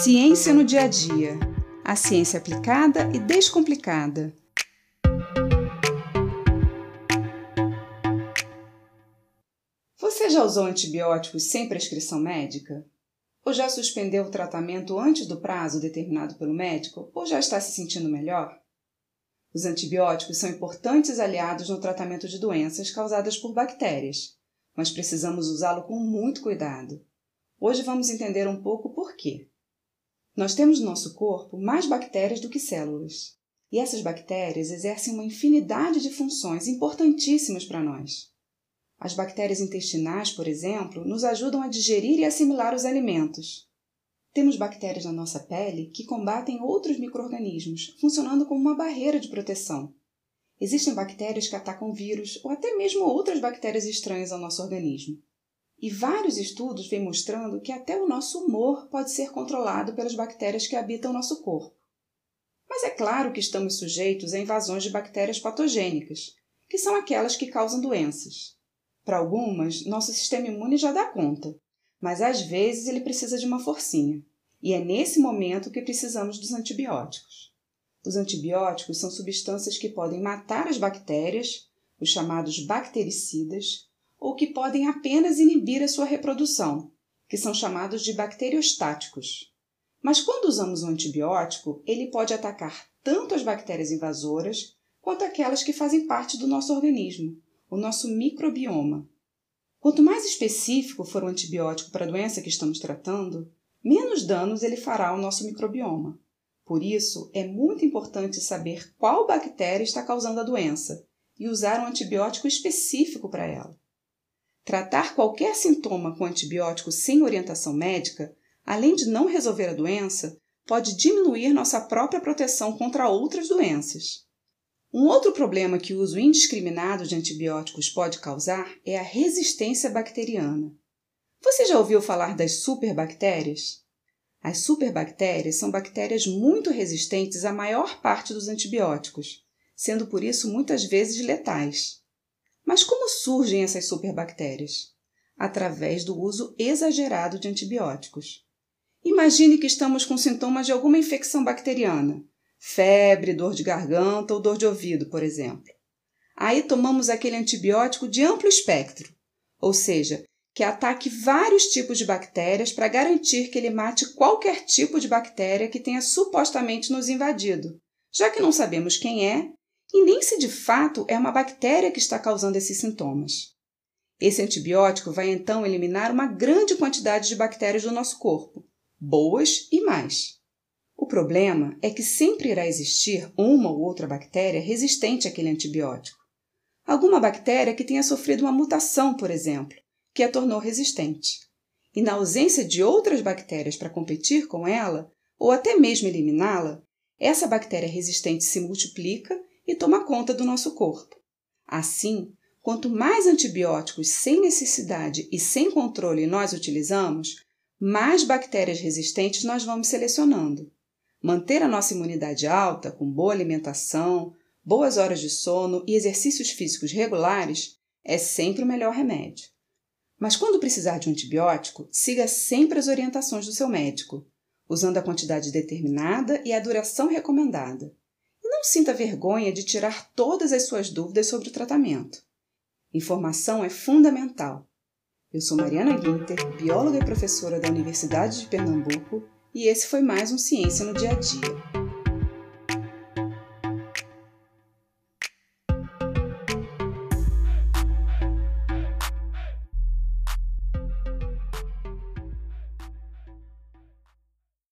Ciência no dia a dia. A ciência aplicada e descomplicada. Você já usou antibióticos sem prescrição médica? Ou já suspendeu o tratamento antes do prazo determinado pelo médico? Ou já está se sentindo melhor? Os antibióticos são importantes aliados no tratamento de doenças causadas por bactérias, mas precisamos usá-lo com muito cuidado. Hoje vamos entender um pouco por quê. Nós temos no nosso corpo mais bactérias do que células. E essas bactérias exercem uma infinidade de funções importantíssimas para nós. As bactérias intestinais, por exemplo, nos ajudam a digerir e assimilar os alimentos. Temos bactérias na nossa pele que combatem outros micro-organismos, funcionando como uma barreira de proteção. Existem bactérias que atacam vírus ou até mesmo outras bactérias estranhas ao nosso organismo. E vários estudos vêm mostrando que até o nosso humor pode ser controlado pelas bactérias que habitam nosso corpo. Mas é claro que estamos sujeitos a invasões de bactérias patogênicas, que são aquelas que causam doenças. Para algumas, nosso sistema imune já dá conta, mas às vezes ele precisa de uma forcinha. E é nesse momento que precisamos dos antibióticos. Os antibióticos são substâncias que podem matar as bactérias, os chamados bactericidas, ou que podem apenas inibir a sua reprodução, que são chamados de bacteriostáticos. Mas quando usamos um antibiótico, ele pode atacar tanto as bactérias invasoras quanto aquelas que fazem parte do nosso organismo, o nosso microbioma. Quanto mais específico for o antibiótico para a doença que estamos tratando, menos danos ele fará ao nosso microbioma. Por isso, é muito importante saber qual bactéria está causando a doença e usar um antibiótico específico para ela. Tratar qualquer sintoma com antibiótico sem orientação médica, além de não resolver a doença, pode diminuir nossa própria proteção contra outras doenças. Um outro problema que o uso indiscriminado de antibióticos pode causar é a resistência bacteriana. Você já ouviu falar das superbactérias? As superbactérias são bactérias muito resistentes à maior parte dos antibióticos, sendo por isso muitas vezes letais. Mas como surgem essas superbactérias? Através do uso exagerado de antibióticos. Imagine que estamos com sintomas de alguma infecção bacteriana, febre, dor de garganta ou dor de ouvido, por exemplo. Aí tomamos aquele antibiótico de amplo espectro, ou seja, que ataque vários tipos de bactérias para garantir que ele mate qualquer tipo de bactéria que tenha supostamente nos invadido, já que não sabemos quem é e nem se de fato é uma bactéria que está causando esses sintomas. Esse antibiótico vai então eliminar uma grande quantidade de bactérias do nosso corpo, boas e mais. O problema é que sempre irá existir uma ou outra bactéria resistente àquele antibiótico. Alguma bactéria que tenha sofrido uma mutação, por exemplo, que a tornou resistente. E na ausência de outras bactérias para competir com ela, ou até mesmo eliminá-la, essa bactéria resistente se multiplica e toma conta do nosso corpo. Assim, quanto mais antibióticos sem necessidade e sem controle nós utilizamos, mais bactérias resistentes nós vamos selecionando. Manter a nossa imunidade alta, com boa alimentação, boas horas de sono e exercícios físicos regulares, é sempre o melhor remédio. Mas quando precisar de um antibiótico, siga sempre as orientações do seu médico, usando a quantidade determinada e a duração recomendada não sinta vergonha de tirar todas as suas dúvidas sobre o tratamento. Informação é fundamental. Eu sou Mariana Guinter, bióloga e professora da Universidade de Pernambuco, e esse foi mais um Ciência no Dia a Dia.